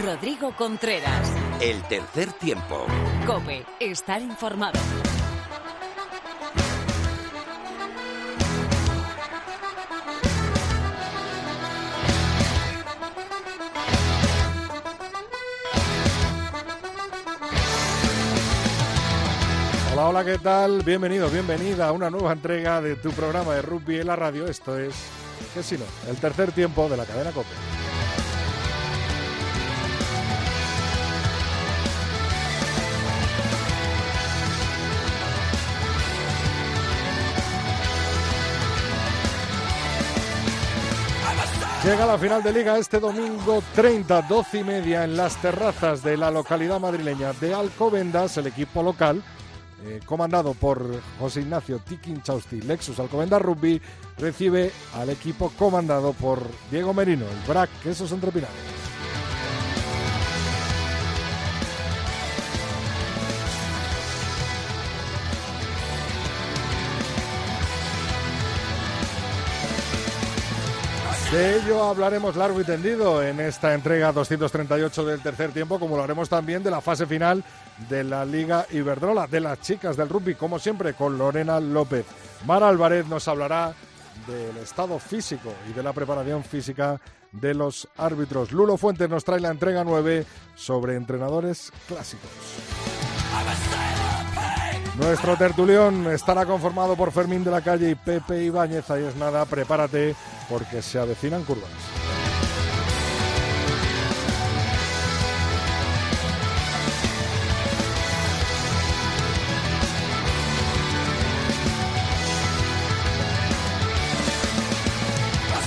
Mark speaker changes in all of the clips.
Speaker 1: Rodrigo Contreras.
Speaker 2: El tercer tiempo.
Speaker 1: Cope, estar informado.
Speaker 3: Hola, hola, ¿qué tal? Bienvenido, bienvenida a una nueva entrega de tu programa de rugby en la radio. Esto es, ¿qué si no? El tercer tiempo de la cadena Cope. Llega la final de liga este domingo 30, 12 y media en las terrazas de la localidad madrileña de Alcobendas, el equipo local, eh, comandado por José Ignacio Tikin Chausti, Lexus Alcobendas Rugby, recibe al equipo comandado por Diego Merino, el BRAC Quesos Entre De ello hablaremos largo y tendido en esta entrega 238 del tercer tiempo, como lo haremos también de la fase final de la Liga Iberdrola, de las chicas del rugby, como siempre, con Lorena López. Mara Álvarez nos hablará del estado físico y de la preparación física de los árbitros. Lulo Fuentes nos trae la entrega 9 sobre entrenadores clásicos. Nuestro tertulión estará conformado por Fermín de la Calle y Pepe Ibáñez. Ahí es nada, prepárate porque se avecinan curvas.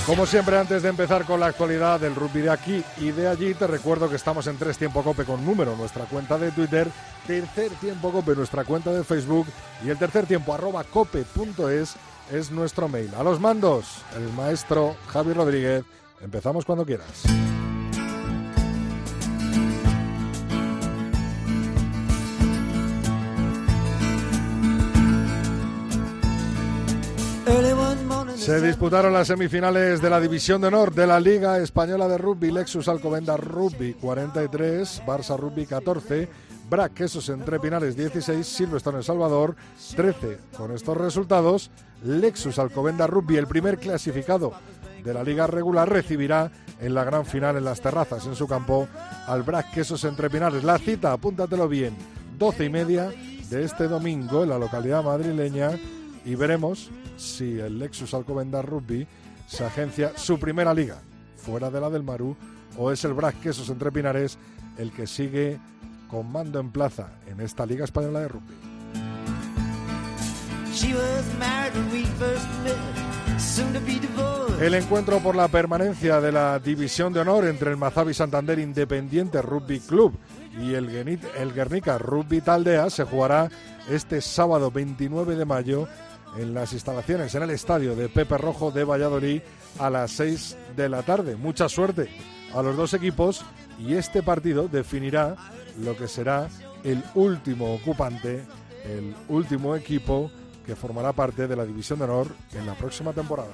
Speaker 3: Como siempre, antes de empezar con la actualidad del rugby de aquí y de allí, te recuerdo que estamos en Tres Tiempo Cope con número, nuestra cuenta de Twitter, Tercer Tiempo Cope, nuestra cuenta de Facebook y el tercer tiempo arroba cope.es es nuestro mail. A los mandos, el maestro Javi Rodríguez. Empezamos cuando quieras. Se disputaron las semifinales de la División de Honor de la Liga Española de Rugby, Lexus Alcobenda Rugby 43, Barça Rugby 14, Brac Quesos Entre Pinares 16, Silverstone El Salvador 13. Con estos resultados, Lexus Alcobenda Rugby, el primer clasificado de la liga regular, recibirá en la gran final en las terrazas en su campo al Brac Quesos Entre Pinares. La cita, apúntatelo bien, 12 y media de este domingo en la localidad madrileña y veremos si el Lexus Alcobendas Rugby se agencia su primera liga fuera de la del Maru o es el Brac Quesos Entre Pinares el que sigue con mando en plaza en esta Liga Española de Rugby. El encuentro por la permanencia de la División de Honor entre el Mazabi Santander Independiente Rugby Club y el, Genit, el Guernica Rugby Taldea se jugará este sábado 29 de mayo en las instalaciones, en el estadio de Pepe Rojo de Valladolid a las 6 de la tarde. Mucha suerte a los dos equipos y este partido definirá lo que será el último ocupante, el último equipo que formará parte de la División de Honor en la próxima temporada.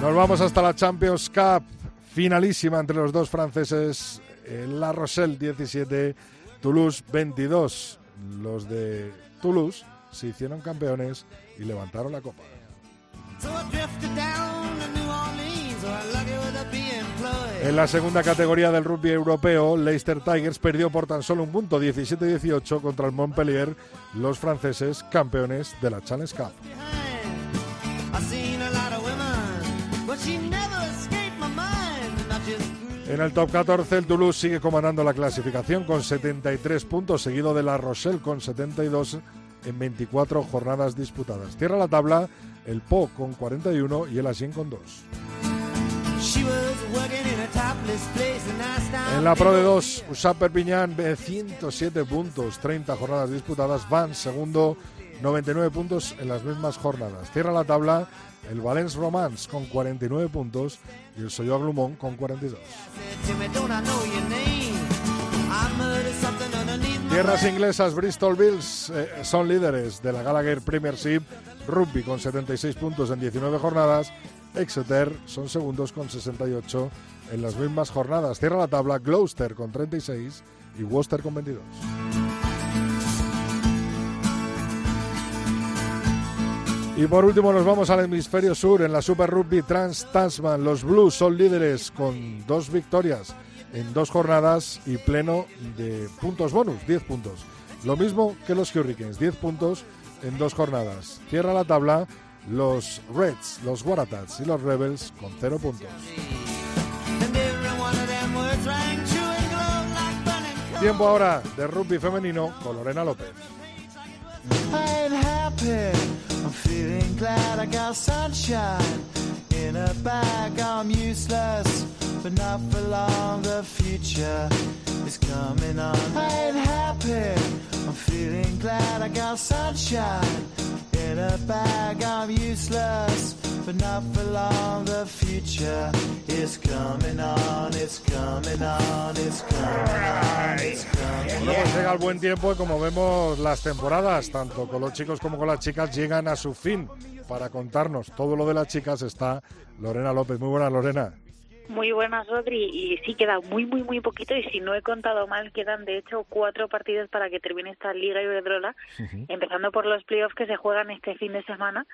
Speaker 3: Nos vamos hasta la Champions Cup, finalísima entre los dos franceses, La Rochelle 17, Toulouse 22. Los de Toulouse se hicieron campeones y levantaron la copa. En la segunda categoría del rugby europeo, Leicester Tigers perdió por tan solo un punto 17-18 contra el Montpellier, los franceses campeones de la Challenge Cup. En el top 14, el Toulouse sigue comandando la clasificación con 73 puntos, seguido de La Rochelle con 72 en 24 jornadas disputadas. Cierra la tabla el Po con 41 y el Asien con 2. En la Pro de 2, Usap Perpignan, 107 puntos, 30 jornadas disputadas. Van segundo, 99 puntos en las mismas jornadas. Cierra la tabla el Valence Romance con 49 puntos y el Soyo Glumón con 42. Tierras inglesas, Bristol Bills eh, son líderes de la Gallagher Premiership, Rugby con 76 puntos en 19 jornadas. Exeter son segundos con 68 en las mismas jornadas. Cierra la tabla Gloucester con 36 y Worcester con 22. Y por último nos vamos al hemisferio sur en la Super Rugby Trans Tasman. Los Blues son líderes con dos victorias en dos jornadas y pleno de puntos bonus, 10 puntos. Lo mismo que los Hurricanes, 10 puntos en dos jornadas. Cierra la tabla los Reds, los Waratahs y los Rebels con 0 puntos. Tiempo ahora de rugby femenino con Lorena López. I'm happy I'm feeling glad I got sunshine in a bag. I'm useless, but not for long. The future is coming on. I ain't happy. I'm feeling glad I got sunshine in a bag. I'm useless, but not for long. The future is coming on. It's coming on. It's coming on. It's coming on. Bueno, pues llega el buen tiempo y como vemos las temporadas, tanto con los chicos como con las chicas, llegan a su fin. Para contarnos todo lo de las chicas está Lorena López. Muy buenas, Lorena.
Speaker 4: Muy buenas, Rodri. Y sí, queda muy, muy, muy poquito. Y si no he contado mal, quedan de hecho cuatro partidos para que termine esta Liga Iberdrola, empezando por los playoffs que se juegan este fin de semana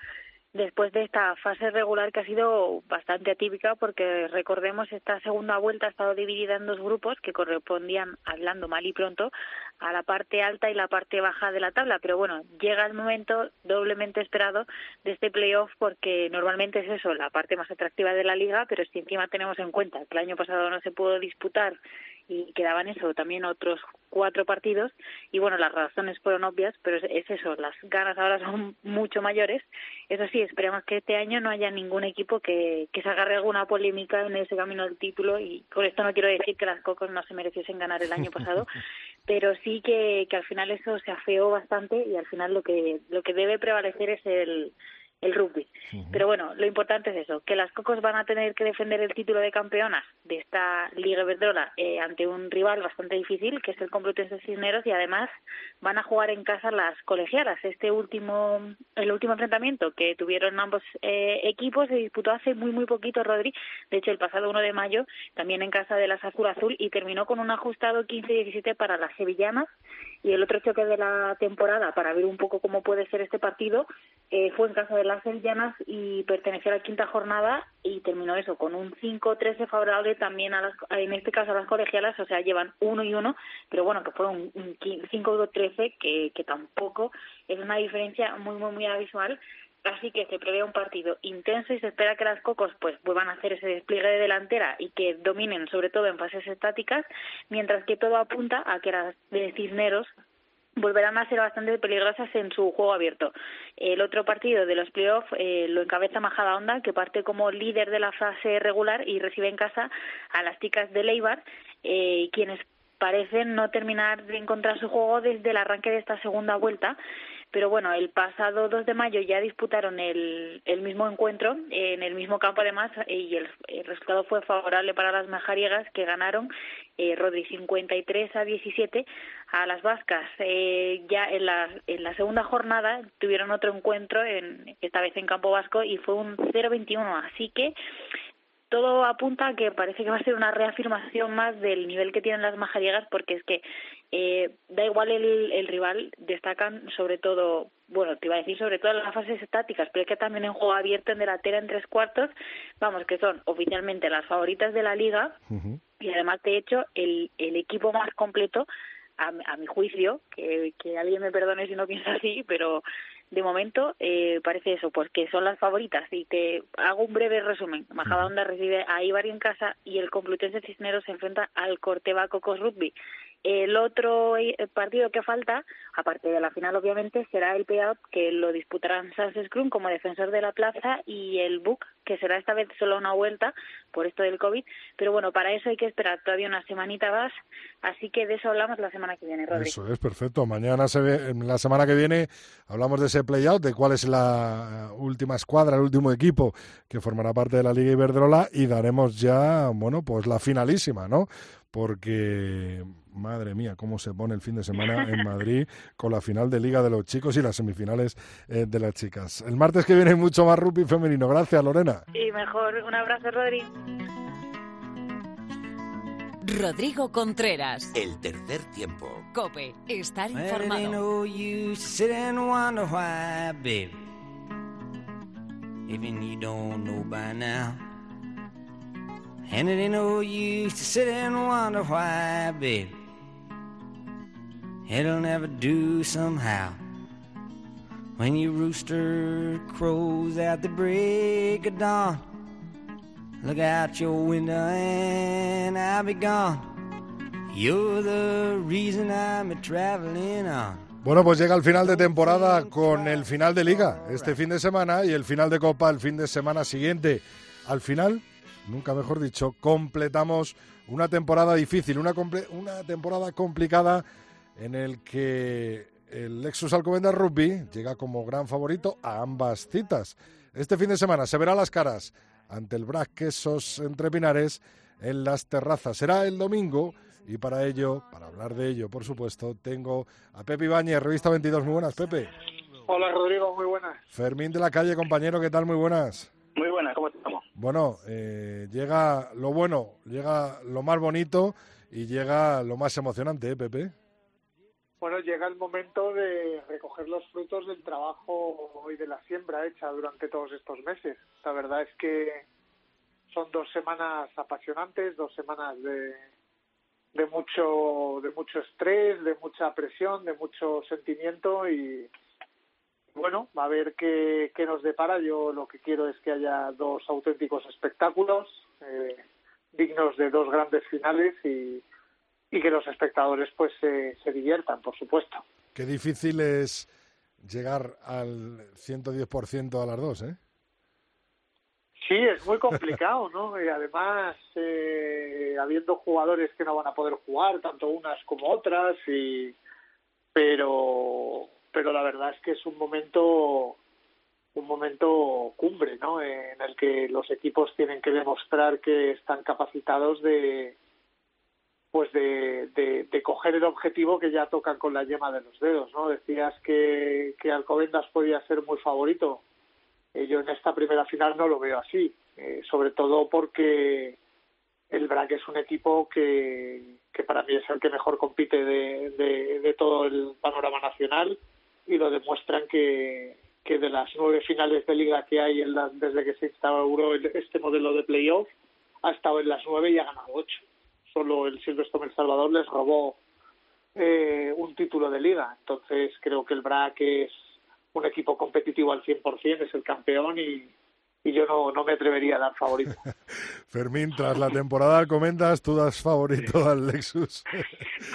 Speaker 4: después de esta fase regular que ha sido bastante atípica porque recordemos esta segunda vuelta ha estado dividida en dos grupos que correspondían, hablando mal y pronto, a la parte alta y la parte baja de la tabla. Pero bueno, llega el momento doblemente esperado de este playoff porque normalmente es eso, la parte más atractiva de la liga, pero si encima tenemos en cuenta que el año pasado no se pudo disputar y quedaban eso, también otros cuatro partidos y bueno, las razones fueron obvias, pero es, eso, las ganas ahora son mucho mayores. Eso sí, esperemos que este año no haya ningún equipo que, que se agarre alguna polémica en ese camino del título y con esto no quiero decir que las Cocos no se mereciesen ganar el año pasado, pero sí que, que al final eso se afeó bastante y al final lo que, lo que debe prevalecer es el el rugby. Pero bueno, lo importante es eso, que las Cocos van a tener que defender el título de campeonas de esta Liga Iberdrola eh, ante un rival bastante difícil, que es el Complutense Cisneros, y además van a jugar en casa las colegialas. Este último, el último enfrentamiento que tuvieron ambos eh, equipos se disputó hace muy, muy poquito, Rodri, de hecho el pasado 1 de mayo, también en casa de las Azul Azul, y terminó con un ajustado 15-17 para las sevillanas, y el otro choque de la temporada, para ver un poco cómo puede ser este partido, eh, fue en casa de las Sevillanas y perteneció a la quinta jornada y terminó eso con un 5-13 favorable también a las, en este caso a las colegialas, o sea, llevan uno y uno, pero bueno, que fueron un 5-13 que, que tampoco es una diferencia muy, muy, muy abismal Así que se prevé un partido intenso y se espera que las Cocos pues vuelvan a hacer ese despliegue de delantera y que dominen sobre todo en fases estáticas, mientras que todo apunta a que las de Cisneros volverán a ser bastante peligrosas en su juego abierto. El otro partido de los playoffs eh, lo encabeza Majada Onda, que parte como líder de la fase regular y recibe en casa a las chicas de Leibar, eh, quienes parecen no terminar de encontrar su juego desde el arranque de esta segunda vuelta pero bueno, el pasado 2 de mayo ya disputaron el, el mismo encuentro en el mismo campo además y el, resultado fue favorable para las majariegas que ganaron eh, Rodri 53 a 17 a las vascas. Eh, ya en la, en la segunda jornada tuvieron otro encuentro, en, esta vez en campo vasco, y fue un 0-21. Así que todo apunta a que parece que va a ser una reafirmación más del nivel que tienen las majariegas, porque es que eh, da igual el, el, rival, destacan sobre todo, bueno, te iba a decir sobre todo en las fases estáticas, pero es que también en juego abierto en delantera en tres cuartos, vamos, que son oficialmente las favoritas de la liga y además, de hecho, el, el equipo más completo, a, a mi juicio, que, que alguien me perdone si no piensa así, pero de momento eh, parece eso, pues que son las favoritas. Y te hago un breve resumen. Majadahonda recibe a Ibar en casa y el Complutense Cisneros se enfrenta al Corteva Cocos Rugby. El otro eh, partido que falta, aparte de la final obviamente, será el payout que lo disputarán Sans Scrum como defensor de la plaza y el Book, que será esta vez solo una vuelta por esto del COVID. Pero bueno, para eso hay que esperar todavía una semanita más, así que de eso hablamos la semana que viene, Rodri.
Speaker 3: Eso es, perfecto. Mañana, se ve, la semana que viene, hablamos de ese playout, de cuál es la última escuadra, el último equipo que formará parte de la Liga Iberdrola y daremos ya, bueno, pues la finalísima, ¿no? Porque madre mía, cómo se pone el fin de semana en Madrid con la final de Liga de los Chicos y las semifinales eh, de las chicas. El martes que viene mucho más rugby femenino. Gracias, Lorena.
Speaker 4: Y mejor, un abrazo, Rodri.
Speaker 1: Rodrigo Contreras.
Speaker 2: El tercer tiempo.
Speaker 1: Cope, estar informado.
Speaker 5: Even you don't know by now. And it ain't no use to sit and wonder why, baby. It'll never do somehow. When your rooster crows at the break of dawn, look out your window and I'll be gone. You're the reason I'm traveling on.
Speaker 3: Bueno, pues llega el final de temporada con el final de liga este fin de semana y el final de copa el fin de semana siguiente. Al final, nunca mejor dicho, completamos una temporada difícil, una, una temporada complicada en el que el Lexus Alcobendas Rugby llega como gran favorito a ambas citas. Este fin de semana se verá las caras ante el Brac Quesos entre Pinares en las terrazas. Será el domingo y para ello, para hablar de ello, por supuesto, tengo a Pepe Ibáñez, Revista 22. Muy buenas, Pepe.
Speaker 6: Hola, Rodrigo, muy buenas.
Speaker 3: Fermín de la calle, compañero, ¿qué tal? Muy buenas.
Speaker 6: Muy buenas, ¿cómo estamos?
Speaker 3: Bueno, eh, llega lo bueno, llega lo más bonito y llega lo más emocionante, ¿eh, Pepe?
Speaker 6: Bueno, llega el momento de recoger los frutos del trabajo y de la siembra hecha durante todos estos meses. La verdad es que son dos semanas apasionantes, dos semanas de, de mucho de mucho estrés, de mucha presión, de mucho sentimiento y bueno, va a ver qué, qué nos depara. Yo lo que quiero es que haya dos auténticos espectáculos eh, dignos de dos grandes finales y, y que los espectadores pues se, se diviertan, por supuesto.
Speaker 3: Qué difícil es llegar al 110% a las dos, ¿eh?
Speaker 6: Sí, es muy complicado, ¿no? Y además, eh, habiendo jugadores que no van a poder jugar, tanto unas como otras, y pero pero la verdad es que es un momento un momento cumbre, ¿no? En el que los equipos tienen que demostrar que están capacitados de pues de, de, coger el objetivo que ya tocan con la yema de los dedos, ¿no? Decías que, que Alcobendas podía ser muy favorito eh, yo en esta primera final no lo veo así, eh, sobre todo porque el BRAC es un equipo que, que para mí es el que mejor compite de, de todo el panorama nacional y lo demuestran que, que de las nueve finales de liga que hay en la, desde que se instauró este modelo de playoff, ha estado en las nueve y ha ganado ocho. Solo el Silverstone El Salvador les robó eh, un título de liga. Entonces creo que el BRAC es un equipo competitivo al 100%, es el campeón y, y yo no, no me atrevería a dar favorito.
Speaker 3: Fermín, tras la temporada comentas, tú das favorito al Lexus.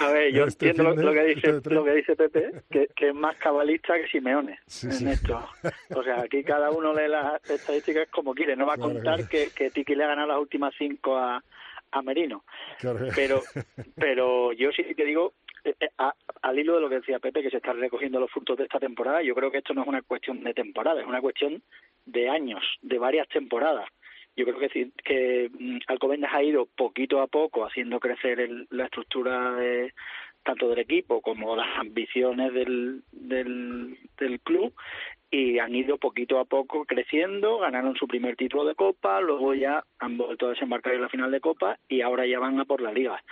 Speaker 7: A ver, yo este entiendo lo, que dice lo que dice Pepe, que, que es más cabalista que Simeone en esto. O sea, aquí cada uno lee las estadísticas como quiere. No va a contar que, que Tiki le ha ganado las últimas cinco a, a Merino. Pero, pero yo sí que digo eh, eh, al hilo de lo que decía Pepe, que se están recogiendo los frutos de esta temporada, yo creo que esto no es una cuestión de temporada, es una cuestión de años, de varias temporadas. Yo creo que, que mm, Alcobendas ha ido poquito a poco haciendo crecer la estructura de, tanto del equipo como las ambiciones del, del, del club y han ido poquito a poco creciendo, ganaron su primer título de Copa, luego ya han vuelto a desembarcar en la final de Copa y ahora ya van a por la Liga.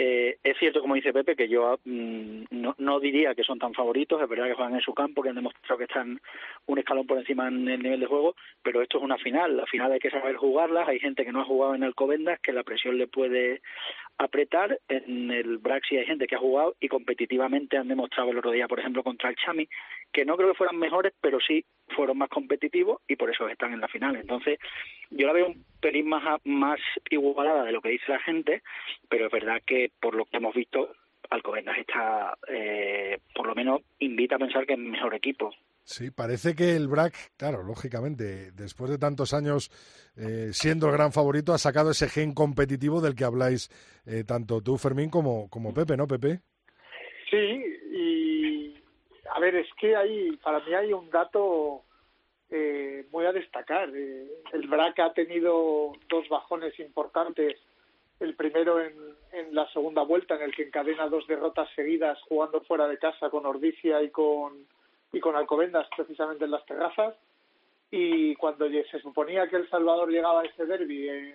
Speaker 7: Eh, es cierto, como dice Pepe, que yo mm, no, no, diría que son tan favoritos, es verdad que juegan en su campo, que han demostrado que están un escalón por encima en el nivel de juego, pero esto es una final, la final hay que saber jugarlas, hay gente que no ha jugado en Alcobendas, que la presión le puede apretar, en el Braxi hay gente que ha jugado y competitivamente han demostrado el otro día, por ejemplo, contra el Chami, que no creo que fueran mejores, pero sí fueron más competitivos y por eso están en la final. Entonces, yo la veo un pelín más, más igualada de lo que dice la gente, pero es verdad que por lo que hemos visto, Alcobendas está, eh, por lo menos, invita a pensar que es mejor equipo.
Speaker 3: Sí, parece que el BRAC, claro, lógicamente, después de tantos años eh, siendo el gran favorito, ha sacado ese gen competitivo del que habláis eh, tanto tú, Fermín, como, como Pepe, ¿no, Pepe?
Speaker 6: Sí, y a ver, es que hay, para mí hay un dato eh, muy a destacar. Eh, el BRAC ha tenido dos bajones importantes el primero en, en la segunda vuelta, en el que encadena dos derrotas seguidas jugando fuera de casa con Ordicia y con, y con Alcobendas, precisamente en las terrazas. Y cuando se suponía que El Salvador llegaba a ese derby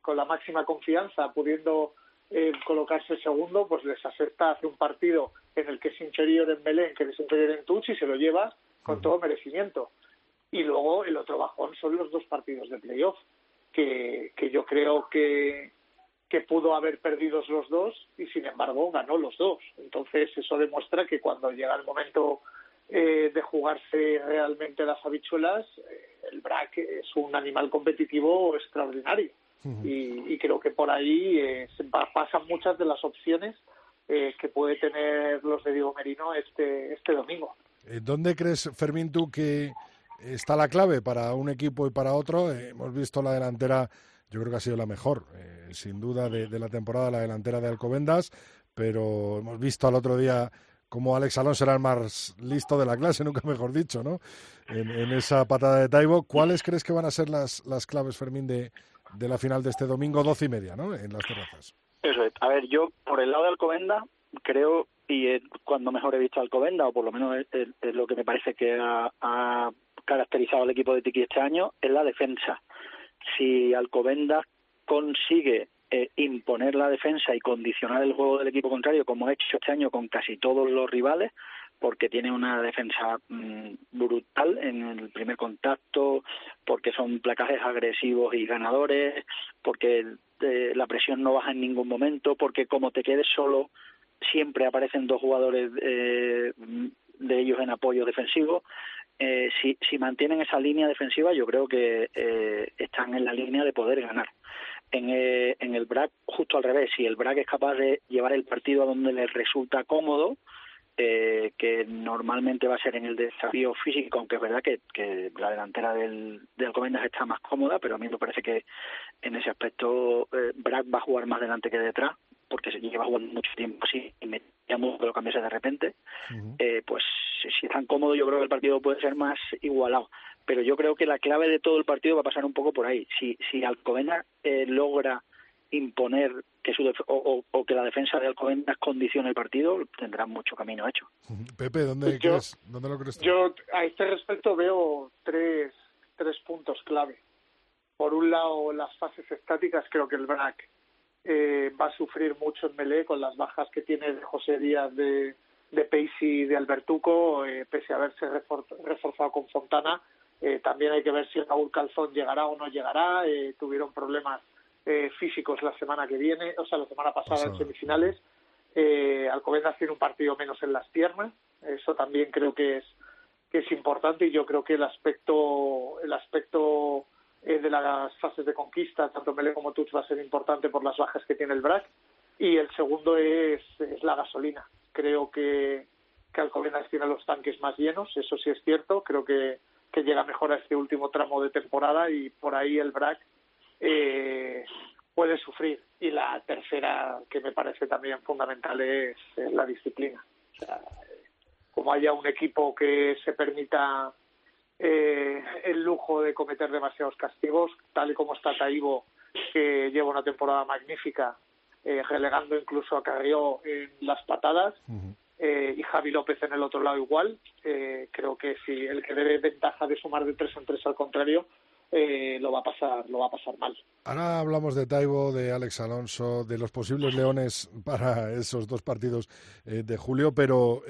Speaker 6: con la máxima confianza, pudiendo eh, colocarse segundo, pues les acepta hace un partido en el que es inferior en Belén, que es inferior en Tuch y se lo lleva con todo merecimiento. Y luego el otro bajón son los dos partidos de playoff, que, que yo creo que, que pudo haber perdido los dos y sin embargo ganó los dos. Entonces eso demuestra que cuando llega el momento eh, de jugarse realmente las habichuelas, eh, el BRAC es un animal competitivo extraordinario. y, creo que por ahí eh, pasan muchas de las opciones que puede tener los de Diego Merino este, este domingo.
Speaker 3: ¿Dónde crees, Fermín, tú que está la clave para un equipo y para otro? hemos visto la delantera yo creo que ha sido la mejor, eh, sin duda, de, la temporada, la delantera de Alcobendas, pero hemos visto al otro día cómo Alex Alonso era el más listo de la clase, nunca mejor dicho, ¿no? En, esa patada de Taibo. ¿Cuáles crees que van a ser las, las claves, Fermín, de, de la final de este domingo, doce y media, ¿no? En las terrazas.
Speaker 7: Eso es. A ver, yo, por el lado de Alcobenda, creo, y cuando mejor he visto a Alcobenda, o por lo menos es, lo que me parece que ha, ha caracterizado al equipo de Tiki este año, es la defensa si Alcobendas consigue eh, imponer la defensa y condicionar el juego del equipo contrario, como ha hecho este año con casi todos los rivales, porque tiene una defensa mm, brutal en el primer contacto, porque son placajes agresivos y ganadores, porque eh, la presión no baja en ningún momento, porque como te quedes solo, siempre aparecen dos jugadores eh, de ellos en apoyo defensivo. Eh, si, si mantienen esa línea defensiva, yo creo que eh, están en la línea de poder ganar. En, eh, en el BRAC, justo al revés, si el BRAC es capaz de llevar el partido a donde les resulta cómodo, eh, que normalmente va a ser en el desafío físico, aunque es verdad que, que la delantera del, del Alcobendas está más cómoda, pero a mí me parece que en ese aspecto eh, Brack va a jugar más delante que detrás, porque se lleva jugando mucho tiempo así y me llamo que lo cambiase de repente, eh, pues si están cómodos yo creo que el partido puede ser más igualado. Pero yo creo que la clave de todo el partido va a pasar un poco por ahí. Si, si Alcobendas eh, logra imponer que su o, o, que la defensa de Alcobendas condicione el partido, tendrán mucho camino hecho.
Speaker 3: Pepe, ¿dónde, pues ¿dónde lo crees
Speaker 6: Yo a este respecto veo tres, tres puntos clave. Por un lado, las fases estáticas, creo que el BRAC eh, va a sufrir mucho en Melé con las bajas que tiene de José Díaz, de, de y de Albertuco, eh, pese a haberse reforzado con Fontana. Eh, también hay que ver si Raúl Calzón llegará o no llegará. Eh, tuvieron problemas eh, físicos la semana que viene, o sea, la semana pasada en semifinales. Eh, Alcobendas tiene un partido menos en las piernas, eso también creo que es que es importante y yo creo que el aspecto el aspecto eh, de las fases de conquista, tanto Mele como Tuch va a ser importante por las bajas que tiene el BRAC y el segundo es, es la gasolina. Creo que, que Alcobendas tiene los tanques más llenos, eso sí es cierto, creo que, que llega mejor a este último tramo de temporada y por ahí el BRAC eh, puede sufrir. Y la tercera, que me parece también fundamental, es, la disciplina. Como haya un equipo que se permita eh, el lujo de cometer demasiados castigos, tal y como está Taibo, que lleva una temporada magnífica, eh, relegando incluso a Carrió en las patadas, eh, y Javi López en el otro lado igual. Eh, creo que si el que debe ventaja de sumar de tres en tres al contrario, eh, lo va a pasar lo va a pasar mal.
Speaker 3: Ahora hablamos de Taibo, de Alex Alonso, de los posibles leones para esos dos partidos eh, de julio, pero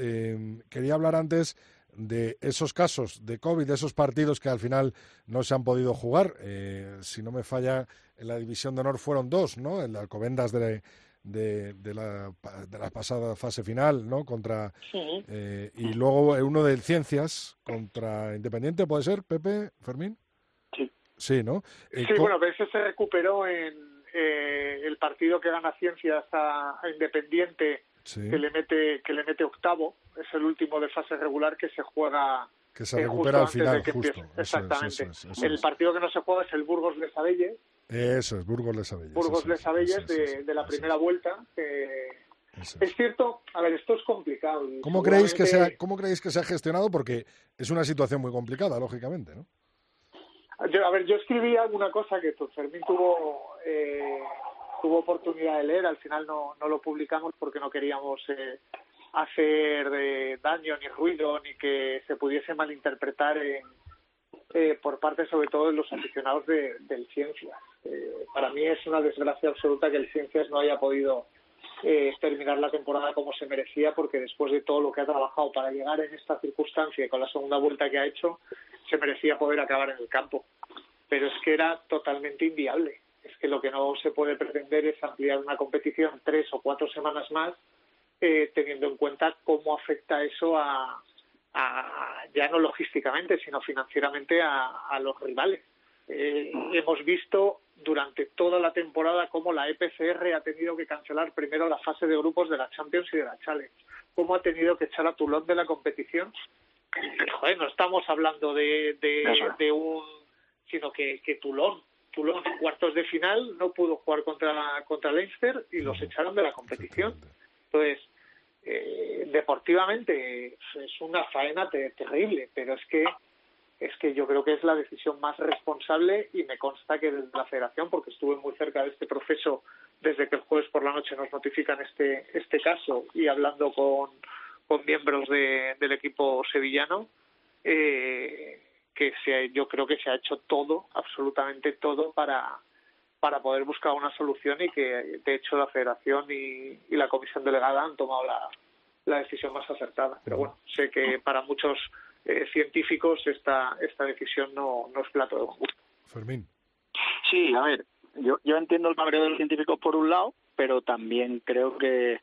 Speaker 3: quería hablar antes de esos casos de COVID, de esos partidos que al final no se han podido jugar. si no me falla, en la división de honor fueron dos, ¿no? El de Alcobendas de, de, de, la, de la pasada fase final, ¿no? Contra y luego uno de Ciencias contra Independiente, ¿puede ser, Pepe, Fermín? Sí, ¿no?
Speaker 6: Eh, sí, bueno, ese se recuperó en eh, el partido que gana Ciencias a, Independiente, que le mete que le mete octavo, es el último de fase regular que se juega
Speaker 3: que se eh, recupera al final, justo.
Speaker 6: Exactamente. el partido que no se juega es el Burgos de Sabelles.
Speaker 3: Eso es, Burgos de Sabelles.
Speaker 6: Burgos de Sabelles de, de, la primera vuelta. es. cierto, a ver, esto es complicado.
Speaker 3: ¿Cómo creéis, que se ¿Cómo creéis que se ha gestionado? Porque es una situación muy complicada, lógicamente, ¿no?
Speaker 6: a ver, yo escribí alguna cosa que pues, Fermín tuvo, eh, tuvo oportunidad de leer, al final no, no lo publicamos porque no queríamos eh, hacer eh, daño ni ruido ni que se pudiese malinterpretar en, eh, por parte sobre todo de los aficionados de, del Ciencias. Eh, para mí es una desgracia absoluta que el Ciencias no haya podido eh, terminar la temporada como se merecía, porque después de todo lo que ha trabajado para llegar en esta circunstancia y con la segunda vuelta que ha hecho, se merecía poder acabar en el campo. Pero es que era totalmente inviable. Es que lo que no se puede pretender es ampliar una competición tres o cuatro semanas más, eh, teniendo en cuenta cómo afecta eso a, a, ya no logísticamente, sino financieramente a, a los rivales. Eh, hemos visto durante toda la temporada cómo la EPCR ha tenido que cancelar primero la fase de grupos de la Champions y de la Challenge, cómo ha tenido que echar a Toulon de la competición. Joder, no estamos hablando de, de, de un, sino que, que Toulon, Toulon cuartos de final no pudo jugar contra contra Leinster y los echaron de la competición. Entonces, eh, deportivamente es una faena terrible, pero es que es que yo creo que es la decisión más responsable y me consta que desde la federación, porque estuve muy cerca de este proceso desde que el jueves por la noche nos notifican este, este caso y hablando con, con miembros de, del equipo sevillano, eh, que se, yo creo que se ha hecho todo, absolutamente todo, para, para poder buscar una solución y que de hecho la federación y, y la comisión delegada han tomado la, la decisión más acertada. Pero bueno, sé que para muchos eh, científicos esta, esta decisión no, no es plato de gusto.
Speaker 3: Fermín.
Speaker 7: Sí, a ver, yo, yo entiendo el cabreo de los científicos por un lado, pero también creo que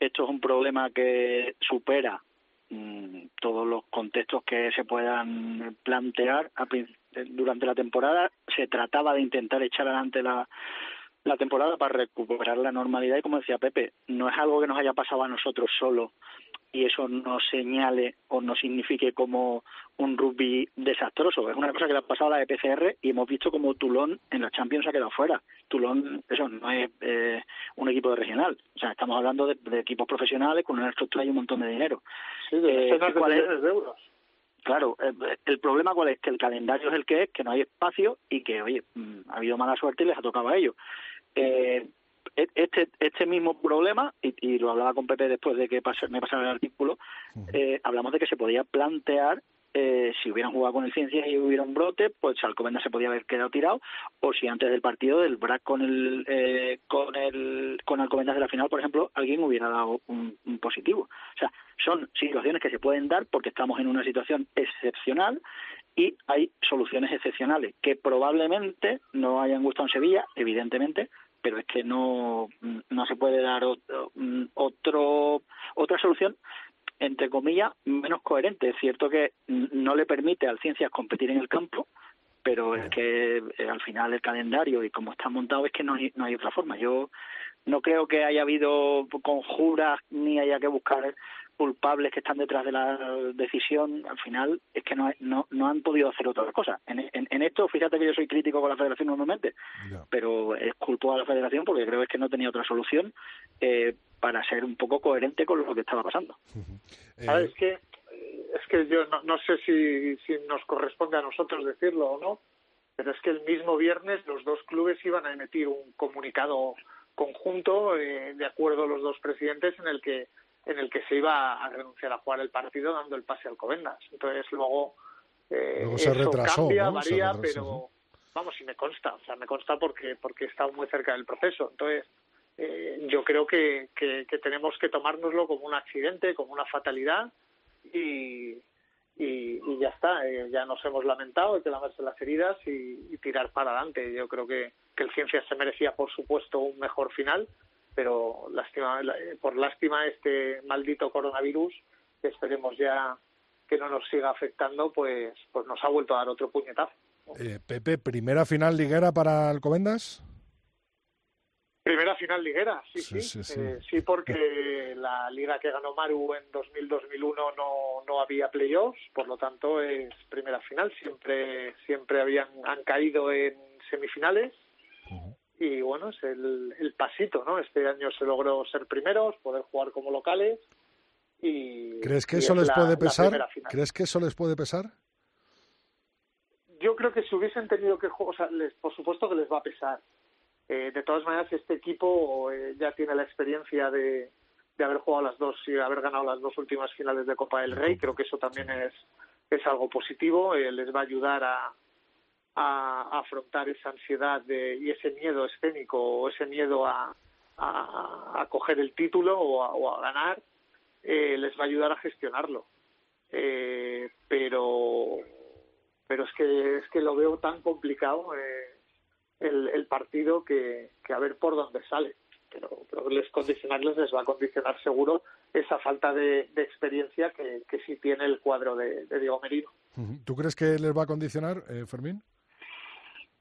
Speaker 7: esto es un problema que supera mmm, todos los contextos que se puedan plantear durante la temporada. Se trataba de intentar echar adelante la, la temporada para recuperar la normalidad y como decía Pepe, no es algo que nos haya pasado a nosotros solo y eso no señale o no signifique como un rugby desastroso. Es una cosa que le ha pasado a la EPCR y hemos visto como Toulon en la Champions ha quedado fuera. Toulon, eso no es eh, un equipo de regional. O sea, estamos hablando de, de, equipos profesionales con una estructura y un montón de dinero.
Speaker 6: Sí, de eh, ¿cuál es? de euros.
Speaker 7: Claro, eh, el problema cuál es que el calendario es el que es, que no hay espacio y que, oye, mm, ha habido mala suerte y les ha tocado a ellos. Eh, este este mismo problema y, y, lo hablaba con Pepe después de que me pasara el artículo eh, hablamos de que se podía plantear eh, si hubieran jugado con el Ciencias y hubiera un brote pues Alcobendas se podía haber quedado tirado o si antes del partido del BRAC con el eh, con el con Alcobendas de la final por ejemplo alguien hubiera dado un, positivo. O sea son situaciones que se pueden dar porque estamos en una situación excepcional y hay soluciones excepcionales que probablemente no hayan gustado en Sevilla, evidentemente, pero es que no, no se puede dar otro, otro, otra solución entre comillas menos coherente. Es cierto que no le permite al Ciencias competir en el campo, pero es que eh, al final el calendario y como está montado es que no hay, no hay otra forma. Yo no creo que haya habido conjuras ni haya que buscar culpables que están detrás de la decisión, al final es que no, no, no han podido hacer otra cosa. En, en, en, esto, fíjate que yo soy crítico con la federación normalmente, no. pero es culpo a la federación porque creo es que no tenía otra solución eh, para ser un poco coherente con lo que estaba pasando.
Speaker 6: Uh -huh. eh... ¿Sabes que Es que yo no, no sé si, si nos corresponde a nosotros decirlo o no, pero es que el mismo viernes los dos clubes iban a emitir un comunicado conjunto eh, de acuerdo a los dos presidentes en el que en el que se iba a renunciar a jugar el partido dando el pase al Covendas. Entonces luego, eh,
Speaker 3: luego se
Speaker 6: eso
Speaker 3: retrasó,
Speaker 6: cambia,
Speaker 3: ¿no?
Speaker 6: varía,
Speaker 3: retrasó,
Speaker 6: pero
Speaker 3: ¿no?
Speaker 6: vamos, y me consta, o sea, me consta porque porque he estado muy cerca del proceso. Entonces, eh, yo creo que, que, que tenemos que tomárnoslo como un accidente, como una fatalidad y, y, y ya está, eh, ya nos hemos lamentado, hay que lavarse las heridas y, y tirar para adelante. Yo creo que, que el Ciencias se merecía, por supuesto, un mejor final, pero lástima, por lástima este maldito coronavirus, que esperemos ya que no nos siga afectando, pues, pues nos ha vuelto a dar otro puñetazo.
Speaker 3: Eh, Pepe, ¿primera final liguera para Alcobendas?
Speaker 6: Primera final liguera, sí, sí.
Speaker 3: Sí,
Speaker 6: sí,
Speaker 3: sí,
Speaker 6: eh, sí porque la liga que ganó Maru en 2000-2001 no, no había playoffs, por lo tanto es primera final. Siempre, siempre habían han caído en semifinales uh -huh. Y bueno, es el, el pasito, ¿no? Este año se logró ser primeros, poder jugar como locales y...
Speaker 3: ¿Crees que
Speaker 6: y
Speaker 3: eso
Speaker 6: es
Speaker 3: les
Speaker 6: la-
Speaker 3: puede pesar? ¿Crees que eso les puede pesar?
Speaker 6: yo creo que si hubiesen tenido que jugar, o sea, les, por supuesto que les va a pesar, Eh, de todas maneras, este equipo eh, ya tiene la experiencia de, de haber jugado las dos y haber ganado las dos últimas finales de Copa del Rey. Creo que eso también es, es algo positivo. Eh, les va a ayudar a, a, afrontar esa ansiedad de, y ese miedo escénico o ese miedo a, a, coger el título o a, o a ganar. les va a ayudar a gestionarlo. pero pero es que es que lo veo tan complicado eh, el, el, partido que, que, a ver por dónde sale pero, pero les condicionarles les va a condicionar seguro esa falta de, de experiencia que, que, sí tiene el cuadro de, de, Diego Merino.
Speaker 3: ¿Tú crees que les va a condicionar, eh, Fermín?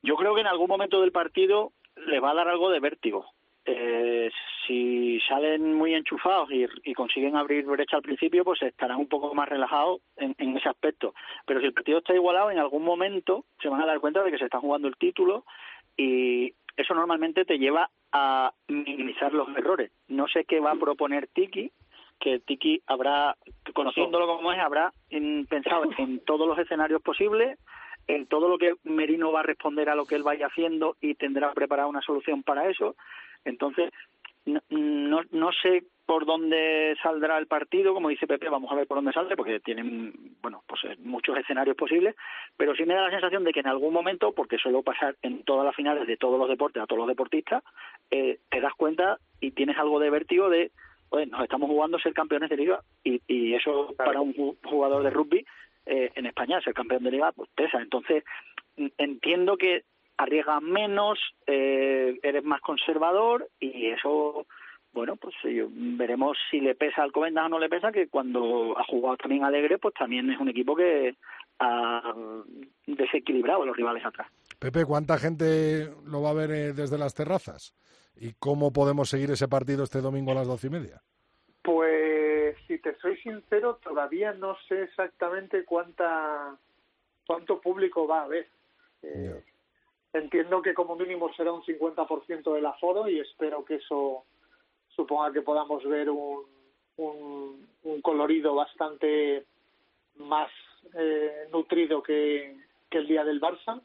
Speaker 7: Yo creo que en algún momento del partido le va a dar algo de vértigo. Eh, si salen muy enchufados y, consiguen abrir brecha al principio, pues estarán un poco más relajados en, en, ese aspecto. Pero si el partido está igualado, en algún momento se van a dar cuenta de que se está jugando el título y eso normalmente te lleva a minimizar los errores. No sé qué va a proponer Tiki, que Tiki habrá, conociéndolo como es, habrá pensado en todos los escenarios posibles, en todo lo que Merino va a responder a lo que él vaya haciendo y tendrá preparada una solución para eso. Entonces, no, no, no sé por dónde saldrá el partido, como dice Pepe, vamos a ver por dónde sale, porque tienen, bueno, pues eh, muchos escenarios posibles, pero sí me da la sensación de que en algún momento, porque suele pasar en todas las finales de todos los deportes, a todos los deportistas, eh, te das cuenta y tienes algo de vértigo de, bueno, nos estamos jugando ser campeones de liga, y, y eso para un jugador de rugby eh, en España, ser campeón de liga, pues pesa. Entonces, entiendo que arriesgas menos, eh, eres más conservador y eso bueno, pues veremos si le pesa al Covendas o no le pesa, que cuando ha jugado también Alegre, pues también es un equipo que ha desequilibrado a los rivales atrás.
Speaker 3: Pepe, ¿cuánta gente lo va a ver eh, desde las terrazas? ¿Y cómo podemos seguir ese partido este domingo a las doce y media?
Speaker 6: Pues, si te soy sincero, todavía no sé exactamente cuánta cuánto público va a haber. Eh, entiendo que como mínimo será un 50% del aforo y espero que eso suponga que podamos ver un, un, un colorido bastante más eh, nutrido que, que, el día del Barça,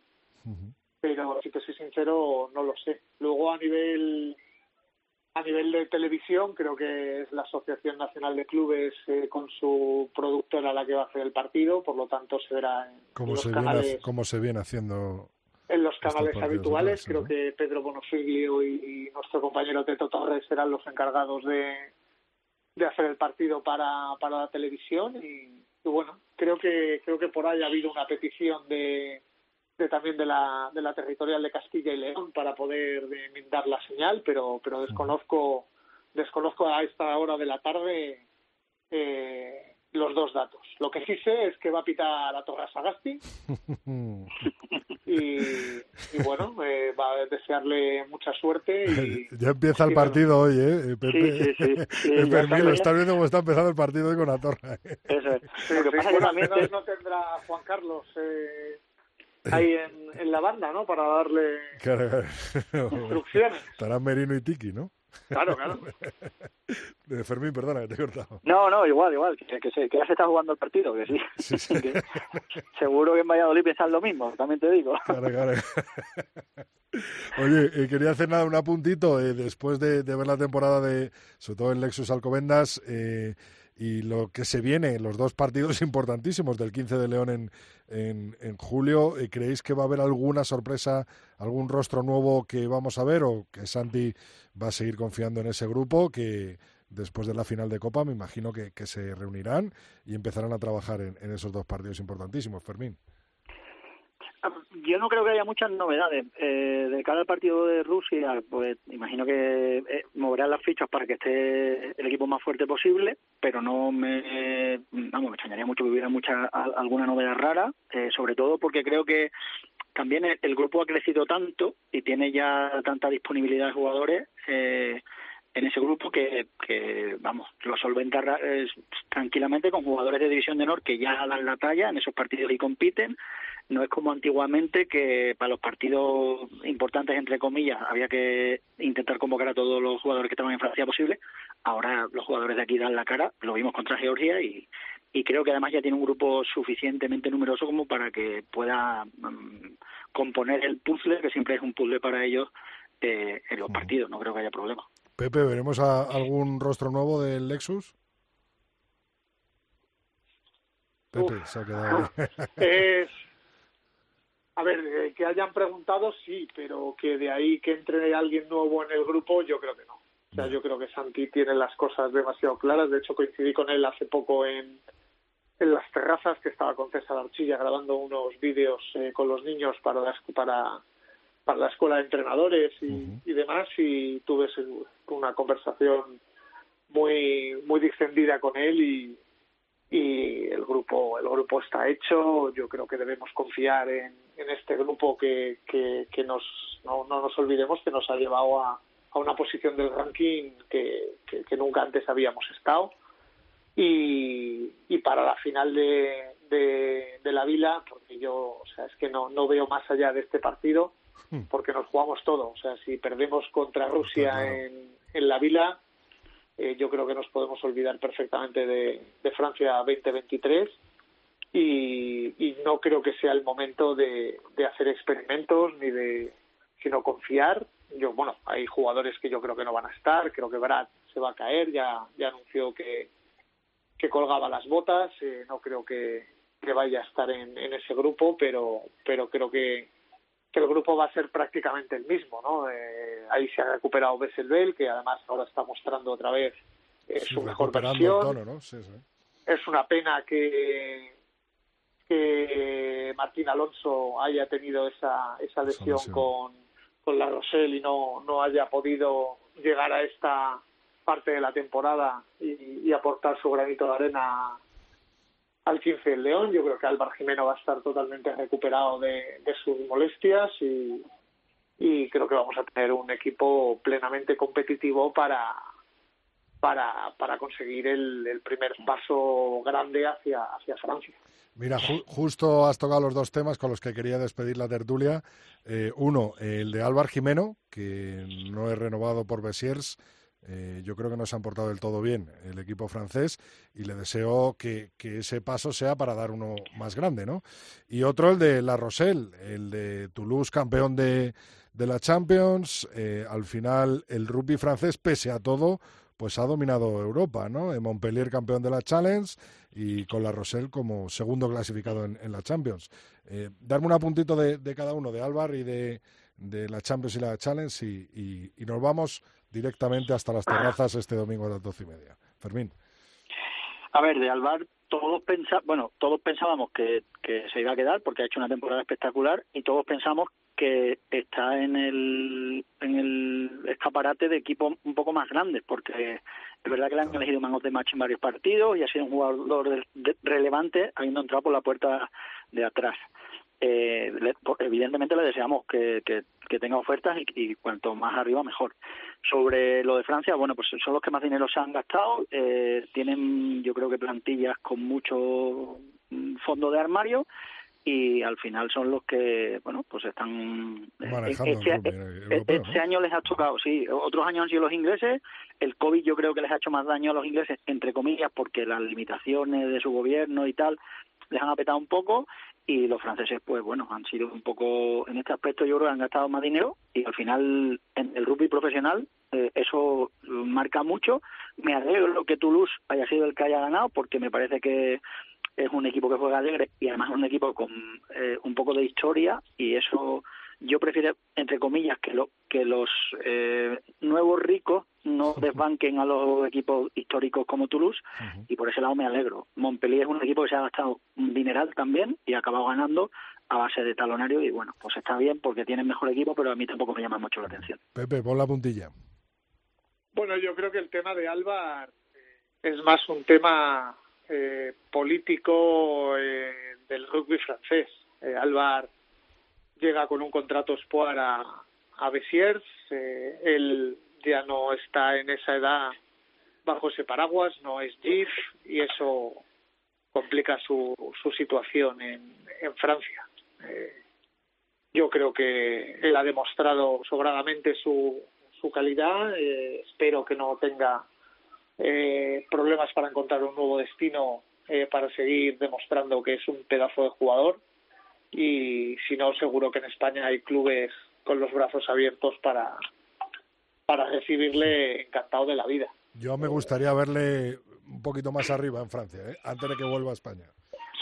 Speaker 6: pero si te soy sincero no lo sé. Luego a nivel a nivel de televisión creo que es la Asociación Nacional de Clubes eh, con su productora la que va a hacer el partido, por lo tanto se verá en,
Speaker 3: ¿Cómo
Speaker 6: los
Speaker 3: se
Speaker 6: canales.
Speaker 3: Viene, ¿Cómo se viene haciendo
Speaker 6: en los canales habituales. Creo que Pedro Bonofiglio y, nuestro compañero Teto Torres serán los encargados de, de hacer el partido para, para la televisión y, y, bueno, creo que creo que por ahí ha habido una petición de, de también de la, de la territorial de Castilla y León para poder dar la señal, pero pero desconozco desconozco a esta hora de la tarde eh, los dos datos. Lo que sí sé es que va a pitar a Torres Sagasti y, y, bueno, eh, va a desearle mucha suerte. Y,
Speaker 3: ya empieza el partido hoy, ¿eh? Pepe.
Speaker 7: Sí, sí, sí. sí
Speaker 3: Fermín, lo estás viendo cómo está empezando el partido hoy con la Torre.
Speaker 7: Eso es.
Speaker 6: Sí, lo que pasa bueno, que también no tendrá Juan Carlos eh, ahí en, en, la banda, ¿no? Para darle
Speaker 3: claro, claro.
Speaker 6: instrucciones.
Speaker 3: Estarán Merino y Tiki, ¿no?
Speaker 6: Claro, claro.
Speaker 3: De Fermín, perdona, que te he cortado.
Speaker 7: No, no, igual, igual, que, que, se, que ya se está jugando el partido, que sí.
Speaker 3: sí, sí.
Speaker 7: que seguro que en Valladolid piensan lo mismo, también te digo.
Speaker 3: Claro, claro. Oye, eh, quería hacer nada, un apuntito, eh, después de, de, ver la temporada de, sobre todo en Lexus Alcobendas, eh, y lo que se viene, los dos partidos importantísimos del 15 de León en, en, julio. ¿Creéis que va a haber alguna sorpresa, algún rostro nuevo que vamos a ver o que Santi va a seguir confiando en ese grupo que después de la final de Copa me imagino que, se reunirán y empezarán a trabajar en esos dos partidos importantísimos, Fermín?
Speaker 7: Yo no creo que haya muchas novedades. Eh, de cara al partido de Rusia, pues imagino que eh, moverán las fichas para que esté el equipo más fuerte posible, pero no me, vamos, me extrañaría mucho que hubiera mucha alguna novedad rara, eh, sobre todo porque creo que también el, grupo ha crecido tanto y tiene ya tanta disponibilidad de jugadores eh, en ese grupo que, que vamos, lo solventa eh, tranquilamente con jugadores de División de Honor que ya dan la talla en esos partidos y compiten no es como antiguamente que para los partidos importantes entre comillas había que intentar convocar a todos los jugadores que estaban en Francia posible ahora los jugadores de aquí dan la cara lo vimos contra Georgia y, y creo que además ya tiene un grupo suficientemente numeroso como para que pueda um, componer el puzzle que siempre es un puzzle para ellos eh, en los partidos, no creo que haya problema.
Speaker 3: Pepe, ¿veremos algún rostro nuevo del Lexus?
Speaker 6: Pepe, se ha quedado. es, a ver, eh, que hayan preguntado, sí, pero que de ahí que entre alguien nuevo en el grupo, yo creo que no. O sea, yo creo que Santi tiene las cosas demasiado claras. De hecho, coincidí con él hace poco en, en las terrazas, que estaba con César Archilla grabando unos vídeos eh, con los niños para, para, para la escuela de entrenadores y, y demás, y tuve una conversación muy muy distendida con él y, y el grupo el grupo está hecho yo creo que debemos confiar en, en este grupo que, que, que nos no, no, nos olvidemos que nos ha llevado a, a una posición del ranking que, que, nunca antes habíamos estado. Y, y para la final de, de, de, la Vila porque yo o sea es que no no veo más allá de este partido hmm. porque nos jugamos todo. O sea si perdemos contra Rusia en, en la Vila eh, yo creo que nos podemos olvidar perfectamente de, de Francia 2023 y, y, no creo que sea el momento de, de hacer experimentos ni de sino confiar yo bueno hay jugadores que yo creo que no van a estar creo que Brad se va a caer ya ya anunció que que colgaba las botas eh, no creo que, que vaya a estar en, en ese grupo pero pero creo que que el grupo va a ser prácticamente el mismo, ¿no? Eh, ahí se ha recuperado Besselbel, que además ahora está mostrando otra vez eh, su mejor versión. ¿no? sí, sí. Es una pena que, que Martín Alonso haya tenido esa, esa lesión con, con la Rosell y no, no haya podido llegar a esta parte de la temporada y, y aportar su granito de arena al 15 el León. Yo creo que Álvaro Jimeno va a estar totalmente recuperado de, sus molestias y, y, creo que vamos a tener un equipo plenamente competitivo para para, para conseguir el, primer paso grande hacia, hacia Francia.
Speaker 3: Mira, justo has tocado los dos temas con los que quería despedir la tertulia. Eh, uno, el de Álvaro Jimeno, que no es renovado por Bessiers eh, yo creo que no se han portado del todo bien el equipo francés y le deseo que, ese paso sea para dar uno más grande, ¿no? Y otro, el de La Rochelle, el de Toulouse, campeón de, de la Champions. Eh, al final, el rugby francés, pese a todo, pues ha dominado Europa, ¿no? En Montpellier, campeón de la Challenge y con La Rochelle como segundo clasificado en, la Champions. Eh, darme un apuntito de, cada uno, de Álvar y de, de la Champions y la Challenge y, y nos vamos directamente hasta las terrazas este domingo a las doce y media. Fermín.
Speaker 7: A ver, de Alvar todos pensa, bueno, todos pensábamos que, que se iba a quedar porque ha hecho una temporada espectacular y todos pensamos que está en el, en el escaparate de equipos un poco más grandes, porque es verdad que le han elegido manos de match en varios partidos y ha sido un jugador relevante habiendo entrado por la puerta de atrás eh, evidentemente le deseamos que, que, tenga ofertas y, cuanto más arriba mejor. Sobre lo de Francia, bueno, pues son los que más dinero se han gastado, eh, tienen yo creo que plantillas con mucho mm, fondo de armario y al final son los que, bueno, pues están... Eh, este, eh, este año les ha tocado, sí, otros años han sido los ingleses, el COVID yo creo que les ha hecho más daño a los ingleses, entre comillas, porque las limitaciones de su gobierno y tal les han apretado un poco y los franceses pues bueno han sido un poco en este aspecto yo creo que han gastado más dinero y al final en el rugby profesional eh, eso marca mucho. Me alegro que Toulouse haya sido el que haya ganado porque me parece que es un equipo que juega alegre y además es un equipo con eh, un poco de historia y eso yo prefiero, entre comillas, que, lo, que los eh, nuevos ricos no desbanquen a los equipos históricos como Toulouse y por ese lado me alegro. Montpellier es un equipo que se ha gastado un dineral también y ha acabado ganando a base de talonario y bueno, pues está bien porque tienen mejor equipo, pero a mí tampoco me llama mucho la atención.
Speaker 3: Pepe, pon la puntilla.
Speaker 6: Bueno, yo creo que el tema de Alba es más un tema eh, político eh, del rugby francés. Eh, Alvar llega con un contrato Spoar a, a Besiers, eh, él ya no está en esa edad bajo ese paraguas, no es GIF y eso complica su, su situación en, en Francia. Eh, yo creo que él ha demostrado sobradamente su, su calidad, eh, espero que no tenga eh, problemas para encontrar un nuevo destino eh, para seguir demostrando que es un pedazo de jugador y si no seguro que en España hay clubes con los brazos abiertos para para recibirle encantado de la vida.
Speaker 3: Yo me gustaría verle un poquito más arriba en Francia, ¿eh? antes de que vuelva a España.